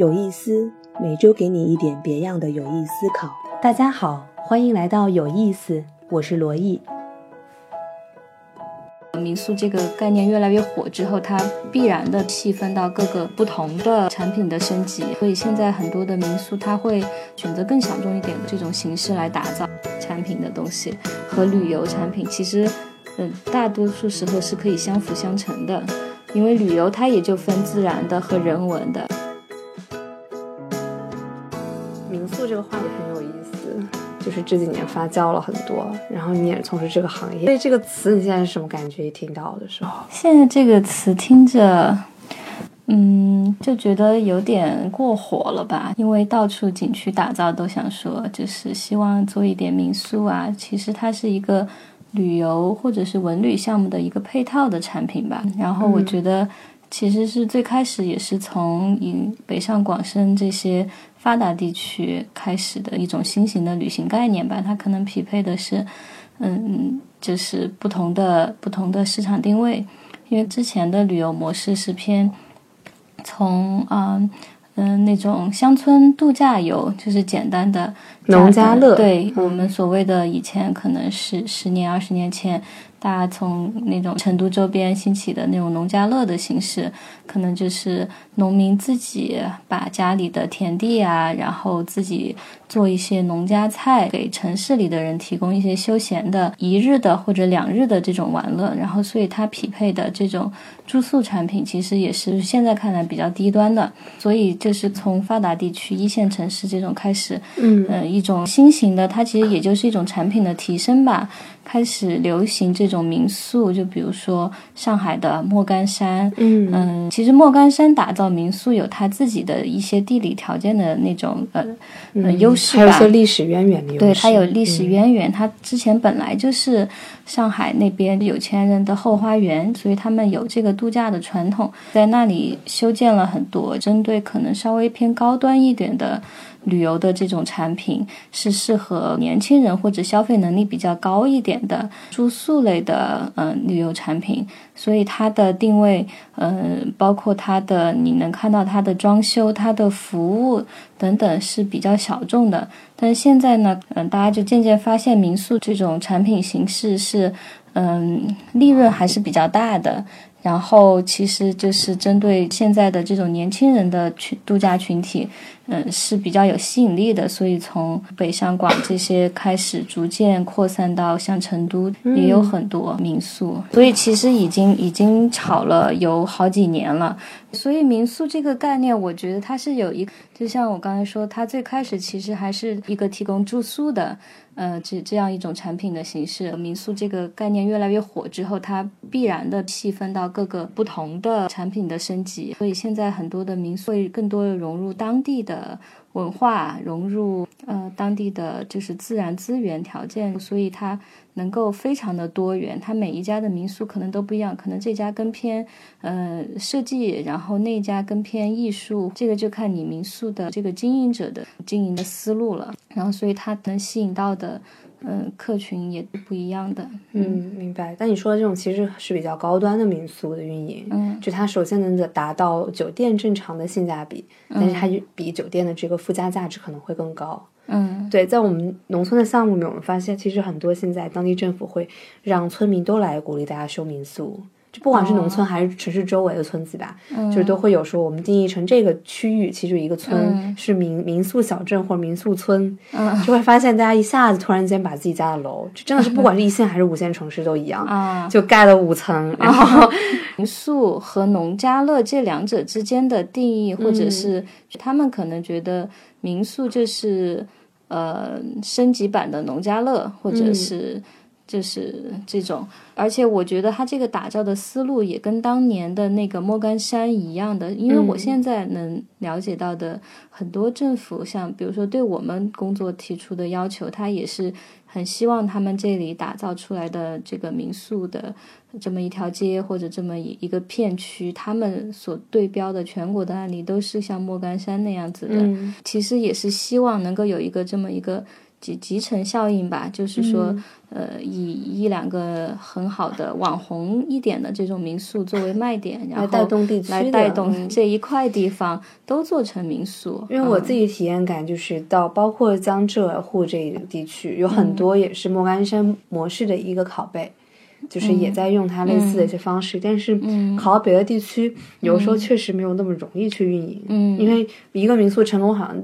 有意思，每周给你一点别样的有意思考。大家好，欢迎来到有意思，我是罗毅。民宿这个概念越来越火之后，它必然的细分到各个不同的产品的升级，所以现在很多的民宿它会选择更小众一点的这种形式来打造产品的东西，和旅游产品其实，嗯，大多数时候是可以相辅相成的，因为旅游它也就分自然的和人文的。民宿这个话题很有意思，就是这几年发酵了很多，然后你也从事这个行业，所以这个词你现在是什么感觉？一听到的时候，现在这个词听着，嗯，就觉得有点过火了吧？因为到处景区打造都想说，就是希望做一点民宿啊。其实它是一个旅游或者是文旅项目的一个配套的产品吧。然后我觉得，其实是最开始也是从以北上广深这些。发达地区开始的一种新型的旅行概念吧，它可能匹配的是，嗯，就是不同的不同的市场定位，因为之前的旅游模式是偏从啊嗯那种乡村度假游，就是简单的农家乐，对我们所谓的以前可能是十年二十年前。大家从那种成都周边兴起的那种农家乐的形式，可能就是农民自己把家里的田地啊，然后自己做一些农家菜，给城市里的人提供一些休闲的一日的或者两日的这种玩乐。然后，所以它匹配的这种住宿产品，其实也是现在看来比较低端的。所以，就是从发达地区一线城市这种开始，嗯，一种新型的，它其实也就是一种产品的提升吧。开始流行这种民宿，就比如说上海的莫干山，嗯嗯，其实莫干山打造民宿有它自己的一些地理条件的那种呃呃优势吧，还有一些历史渊源的优势。对，它有历史渊源，它之前本来就是上海那边有钱人的后花园，所以他们有这个度假的传统，在那里修建了很多针对可能稍微偏高端一点的。旅游的这种产品是适合年轻人或者消费能力比较高一点的住宿类的嗯旅游产品，所以它的定位嗯包括它的你能看到它的装修、它的服务等等是比较小众的。但是现在呢，嗯大家就渐渐发现民宿这种产品形式是嗯利润还是比较大的。然后其实就是针对现在的这种年轻人的群度假群体，嗯是比较有吸引力的，所以从北上广这些开始逐渐扩散到像成都也有很多民宿，所以其实已经已经炒了有好几年了。所以民宿这个概念，我觉得它是有一，就像我刚才说，它最开始其实还是一个提供住宿的。呃，这这样一种产品的形式，民宿这个概念越来越火之后，它必然的细分到各个不同的产品的升级，所以现在很多的民宿会更多的融入当地的。文化融入呃当地的就是自然资源条件，所以它能够非常的多元。它每一家的民宿可能都不一样，可能这家更偏呃设计，然后那家更偏艺术，这个就看你民宿的这个经营者的经营的思路了。然后所以它能吸引到的。嗯，客群也不一样的。嗯，明白。但你说的这种其实是比较高端的民宿的运营，嗯，就它首先能达到酒店正常的性价比，但是它比酒店的这个附加价值可能会更高。嗯，对，在我们农村的项目里面，我们发现其实很多现在当地政府会让村民都来鼓励大家修民宿。就不管是农村还是城市周围的村子吧，就是都会有说我们定义成这个区域，其实一个村是民民宿小镇或者民宿村，就会发现大家一下子突然间把自己家的楼，就真的是不管是一线还是五线城市都一样，就盖了五层。然后民宿和农家乐这两者之间的定义，或者是他们可能觉得民宿就是呃升级版的农家乐，或者是。就是这种，而且我觉得他这个打造的思路也跟当年的那个莫干山一样的，因为我现在能了解到的很多政府，像比如说对我们工作提出的要求，他也是很希望他们这里打造出来的这个民宿的这么一条街或者这么一一个片区，他们所对标的全国的案例都是像莫干山那样子的，其实也是希望能够有一个这么一个。集集成效应吧，就是说，嗯。呃，以一两个很好的网红一点的这种民宿作为卖点，然后来带动地区来带动嗯这一块地方都做成民宿。因为我嗯。自己体验感就是到包括江浙沪这一地区，有嗯。很多也是莫干山模式的一个拷贝。就是也在用它类似的一些方式，但是考到别的地区，有时候确实没有那么容易去运营，嗯。因为一个民宿成功好像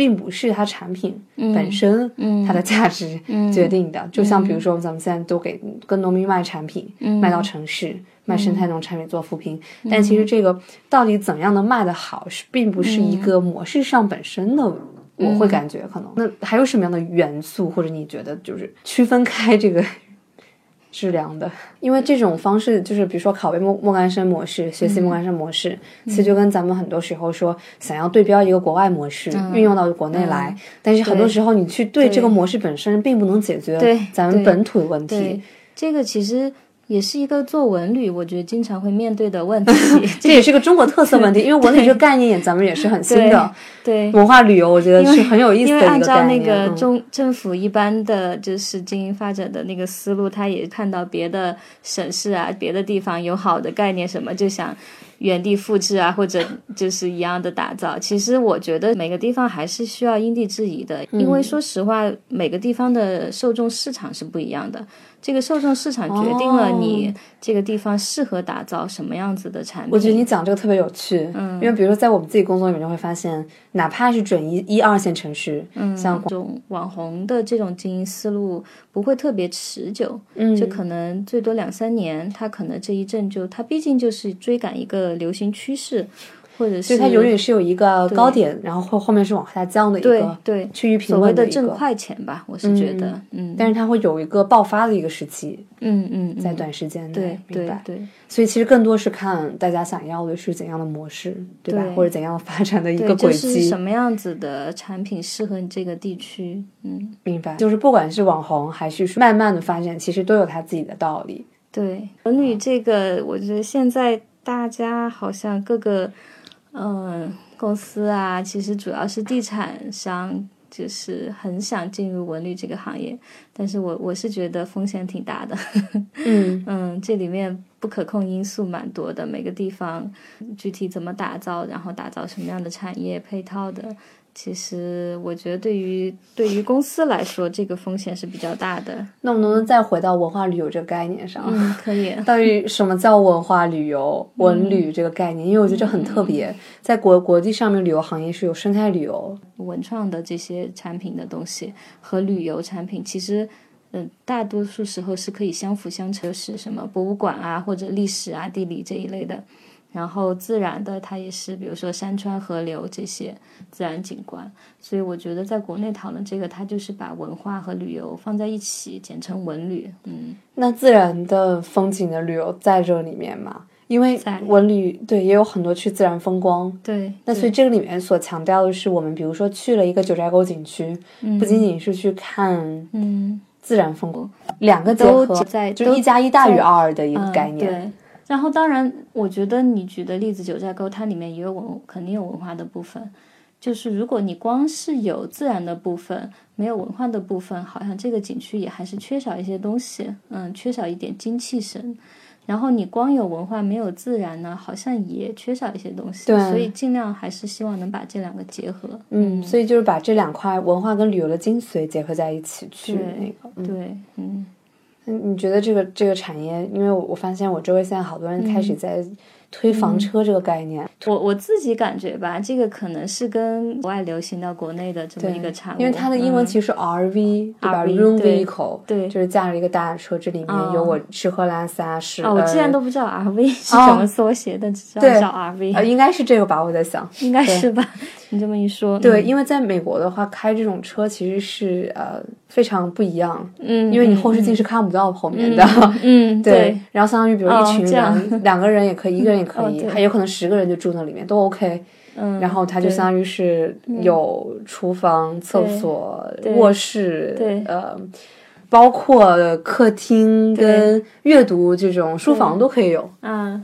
并不是它产品本身嗯它的价值决定的，就像比如说咱们现在都给跟农民卖产品，嗯卖到城市，卖生态农产品做扶贫，但其实这个到底怎样的卖的好，是并不是一个模式上本身的。我会感觉可能。那还有什么样的元素，或者你觉得就是区分开这个质量的？因为这种方式就是比如说拷贝莫莫干山模式，学习莫干山模式，其实就跟咱们很多时候说想要对标一个国外模式，运用到国内来，但是很多时候你去对这个模式本身，并不能解决咱们本土的问题。这个其实也是一个做文旅，我觉得经常会面对的问题。这也是个中国特色问题，因为文旅这个概念咱们也是很新的。对，文化旅游，我觉得是很有意思因为按照那个中政府一般的就是经营发展的那个思路，他也看到别的省市啊、别的地方有好的概念什么，就想原地复制啊，或者就是一样的打造。其实我觉得每个地方还是需要因地制宜的，因嗯为说实话，每个地方的受众市场是不一样的。这个受众市场决定了你这个地方适合打造什么样子的产品。哦我觉得你讲这个特别有趣，嗯，因为比如说在我们自己工作里面就会发现，哪怕是准一一二线城市，嗯，像这种网红的这种经营思路不会特别持久，嗯就可能最多两三年，他可能这一阵就他毕竟就是追赶一个流行趋势，或者是就它永远是有一个高点，然后后后面是往下降的一个对趋于平稳的挣快钱吧，我是觉得，嗯但是它会有一个爆发的一个时期，嗯嗯，在短时间内，对明白。对对所以其实更多是看大家想要的是怎样的模式，对吧？对或者怎样发展的一，个轨就是迹，什么样子的产品适合你这个地区，嗯，明白？就是不管是网红还是说慢慢的发展，其实都有它自己的道理。对，文旅这个，我觉得现在大家好像各个嗯公司啊，其实主要是地产商，就是很想进入文旅这个行业，但是我我是觉得风险挺大的。嗯 嗯，这里面不可控因素蛮多的，每个地方具体怎么打造，然后打造什么样的产业配套的，其实我觉得对于对于公司来说，这个风险是比较大的。那我们能不能再回到文化旅游这个概念上？嗯，可以。到底什么叫文化旅游、文旅这个概念？因为我觉得这很特别，在国国际上面，旅游行业是有生态旅游，文创的这些产品的东西和旅游产品，其实，嗯、大多数时候是可以相辅相成，是什么博物馆啊，或者历史啊、地理这一类的。然后自然的，它也是，比如说山川河流这些自然景观。所以我觉得在国内讨论这个，它就是把文化和旅游放在一起，简称文旅。嗯，那自然的风景的旅游在这里面嘛？因为在文旅对也有很多去自然风光，对。那所以这个里面所强调的是，我们比如说去了一个九寨沟景区，不仅仅是去看嗯，自然风光，两个结都合，在就是一加一大于二的一个嗯概念。对，然后当然，我觉得你举的例子九寨沟，它里面也有文，肯定有文化的部分。就是如果你光是有自然的部分，没有文化的部分，好像这个景区也还是缺少一些东西，嗯，缺少一点精气神。然后你光有文化没有自然呢，好像也缺少一些东西。对所以尽量还是希望能把这两个结合。嗯，所以就是把这两块文化跟旅游的精髓结合在一起去那个。嗯对，嗯。嗯，你觉得这个这个产业，因为我我发现我周围现在好多人开始在推房车这个概念，我我自己感觉吧，这个可能是跟国外流行到国内的这么一个产物，因为它的英文嗯其实是 RV，、对吧 RV？Room Vehicle，对就是驾着一个大车，这里面有我吃喝拉撒是。哦，我竟然呃都不知道 RV 是什么缩写但，只知道叫 RV，、呃，应该是这个吧？我在想，应该是吧？你这么一说，对，嗯因为在美国的话，开这种车其实是呃非常不一样，嗯，因为你嗯后视镜是看不到后面的。嗯，对，然后相当于比如哦一群人，两个人也可以，一个人也可以，还有可能十个人就住那里面都 OK。嗯，然后它就相当于是有厨房、厕所、卧室，对。呃，包括客厅跟阅读这种书房都可以有。啊，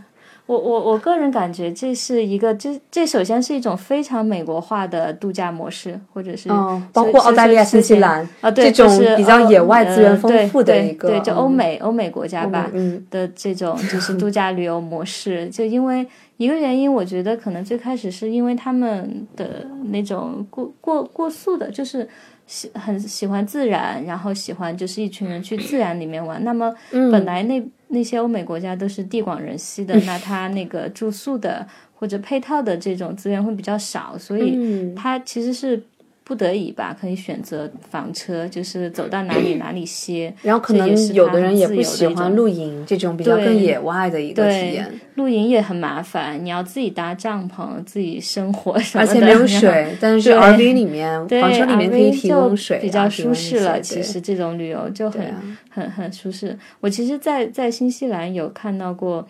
我我我个人感觉这是一个，这这首先是一种非常美国化的度假模式，或者是嗯，包括澳大利亚、新西兰啊，对，这种比较野外资源丰富的一个，对，就欧美欧美国家吧，嗯的这种就是度假旅游模式，就因为一个原因，我觉得可能最开始是因为他们的那种过过过速的，就是喜很喜欢自然，然后喜欢就是一群人去自然里面玩，那么本来那。那些欧美国家都是地广人稀的，那它那个住宿的或者配套的这种资源会比较少，所以它其实是不得已吧，可以选择房车，就是走到哪里哪里歇。然后可能有的人也不喜欢露营这种比较更野外的一个体验。露营也很麻烦，你要自己搭帐篷，自己生火什么的。而且没有水，但是 RV 里面房车里面可以提供水，比较舒适了。其实这种旅游就很很很舒适。我其实，在在新西兰有看到过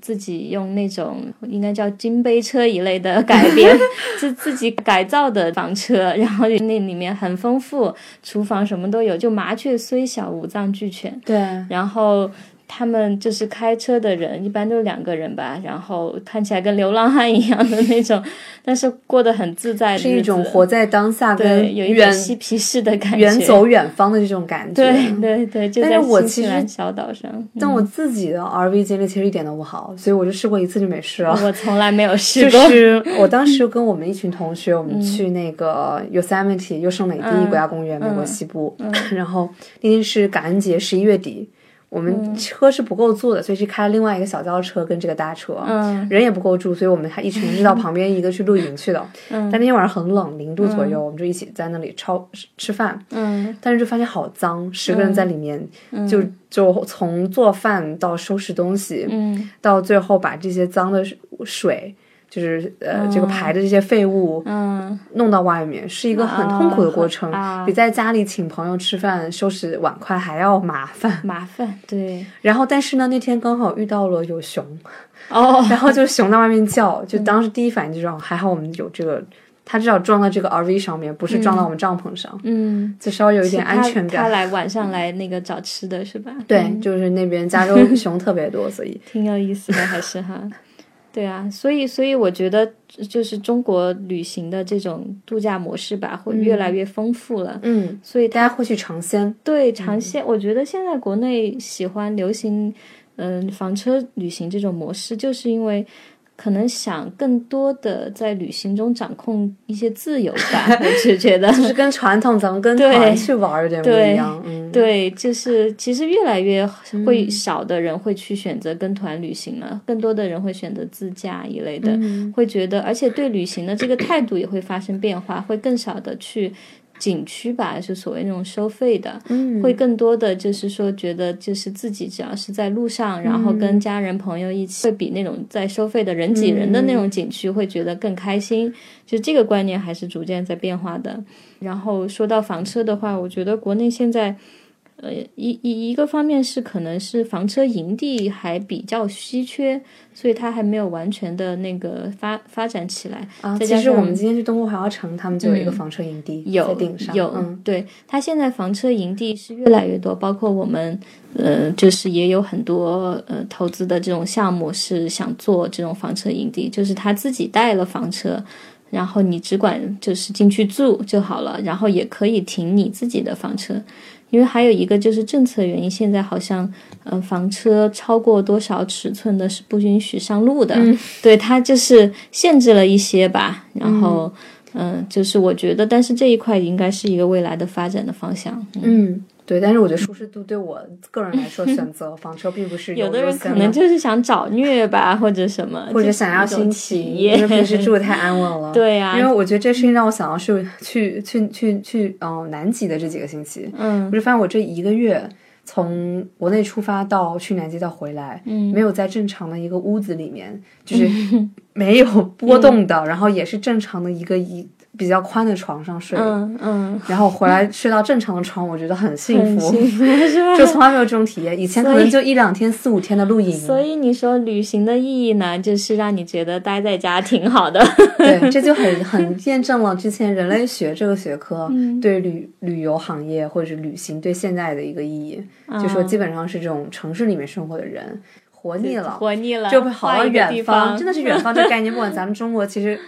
自己用那种应该叫金杯车一类的改编，自自己改造的房车，然后那里面很丰富，厨房什么都有，就麻雀虽小五脏俱全。对，然后。他们就是开车的人，一般都是两个人吧，然后看起来跟流浪汉一样的那种，但是过得很自在，是一种活在当下，跟有一点嬉皮士的感觉，远走远方的这种感觉。对对对，就在新西兰小岛上。但我自己的 RV 经历其实一点都不好，所以我就试过一次就没试了。我从来没有试过。就是我当时跟我们一群同学，我们去那个 Yosemite 优胜美地国家公园，美国西部，然后那天是感恩节，十一月底。我们车是不够坐的，所以是开了另外一个小轿车跟这个大车，人也不够住，所以我们还一群人是到旁边一个去露营去的。但那天晚上很冷，零度左右，我们就一起在那里超吃饭。但是就发现好脏，十个人在里面，就就从做饭到收拾东西，到最后把这些脏的水。就是呃，这个排的这些废物，嗯，弄到外面是一个很痛苦的过程，比在家里请朋友吃饭、收拾碗筷还要麻烦。麻烦，对。然后，但是呢，那天刚好遇到了有熊，哦，然后就熊在外面叫，就当时第一反应就是，还好我们有这个，它至少撞到这个 RV 上面，不是撞到我们帐篷上，嗯，就稍微有一点安全感。他来晚上来那个找吃的是吧？对，就是那边加州熊特别多，所以 挺有意思的，还是哈。对啊，所以所以我觉得就是中国旅行的这种度假模式吧，会越来越丰富了。嗯，所以大家会去尝鲜。对，尝鲜。我觉得现在国内喜欢流行，嗯，房车旅行这种模式，就是因为。可能想更多的在旅行中掌控一些自由吧，我是觉得就是跟传统咱们跟团去玩有点不一样。对，就是其实越来越会少的人会去选择跟团旅行了，更多的人会选择自驾一类的，会觉得，而且对旅行的这个态度也会发生变化，会更少的去。景区吧，就所谓那种收费的，会更多的就是说，觉得就是自己只要是在路上，然后跟家人朋友一起，会比那种在收费的人挤人的那种景区会觉得更开心。就这个观念还是逐渐在变化的。然后说到房车的话，我觉得国内现在。呃，一一一个方面是可能是房车营地还比较稀缺，所以它还没有完全的那个发发展起来。啊，其实我们今天去东部华侨城，他们就有一个房车营地有顶上。有，嗯，对，它现在房车营地是越来越多，包括我们，呃，就是也有很多呃投资的这种项目是想做这种房车营地，就是他自己带了房车，然后你只管就是进去住就好了，然后也可以停你自己的房车。因为还有一个就是政策原因，现在好像，嗯，房车超过多少尺寸的是不允许上路的，对它就是限制了一些吧。然后，嗯，就是我觉得，但是这一块应该是一个未来的发展的方向。嗯。对，但是我觉得舒适度对我个人来说，选择房车并不是 有的人可能就是想找虐吧，或者什么，或者想要新奇，因为平时住的太安稳 了。对呀，因为我觉得这事情让我想到是去去去去嗯南极的这几个星期，嗯，我就发现我这一个月从国内出发到去南极到回来，嗯，没有在正常的一个屋子里面，就是 没有波动的，然后也是正常的一个一。比较宽的床上睡，嗯嗯，然后回来睡到正常的床，我觉得很幸福？就从来没有这种体验。以前可能就一两天、四五天的露营。所以你说旅行的意义呢，就是让你觉得待在家挺好的。对，这就很很验证了之前人类学这个学科对旅旅游行业或者是旅行对现在的一个意义，就说基本上是这种城市里面生活的人。活腻了，活腻了，就会跑到远方，真的是远方这个概念，不管咱们中国其实。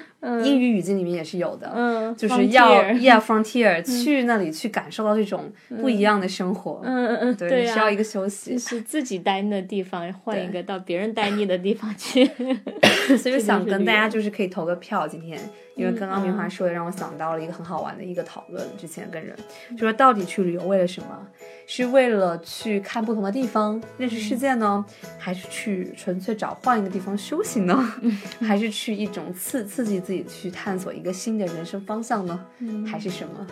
英语语境里面也是有的，嗯，就是要 yeah frontier 去那里去感受到这种不一样的生活，嗯嗯嗯，对，需要一个休息，是自己待腻的地方，换一个到别人待腻的地方去，所以想跟大家就是可以投个票，今天。因为刚刚明华说的，让我想到了一个很好玩的一个讨论。之前跟人就说，到底去旅游为了什么？是为了去看不同的地方，认识世界呢？还是去纯粹找换一个地方修行呢？还是去一种刺刺激自己去探索一个新的人生方向呢？还是什么？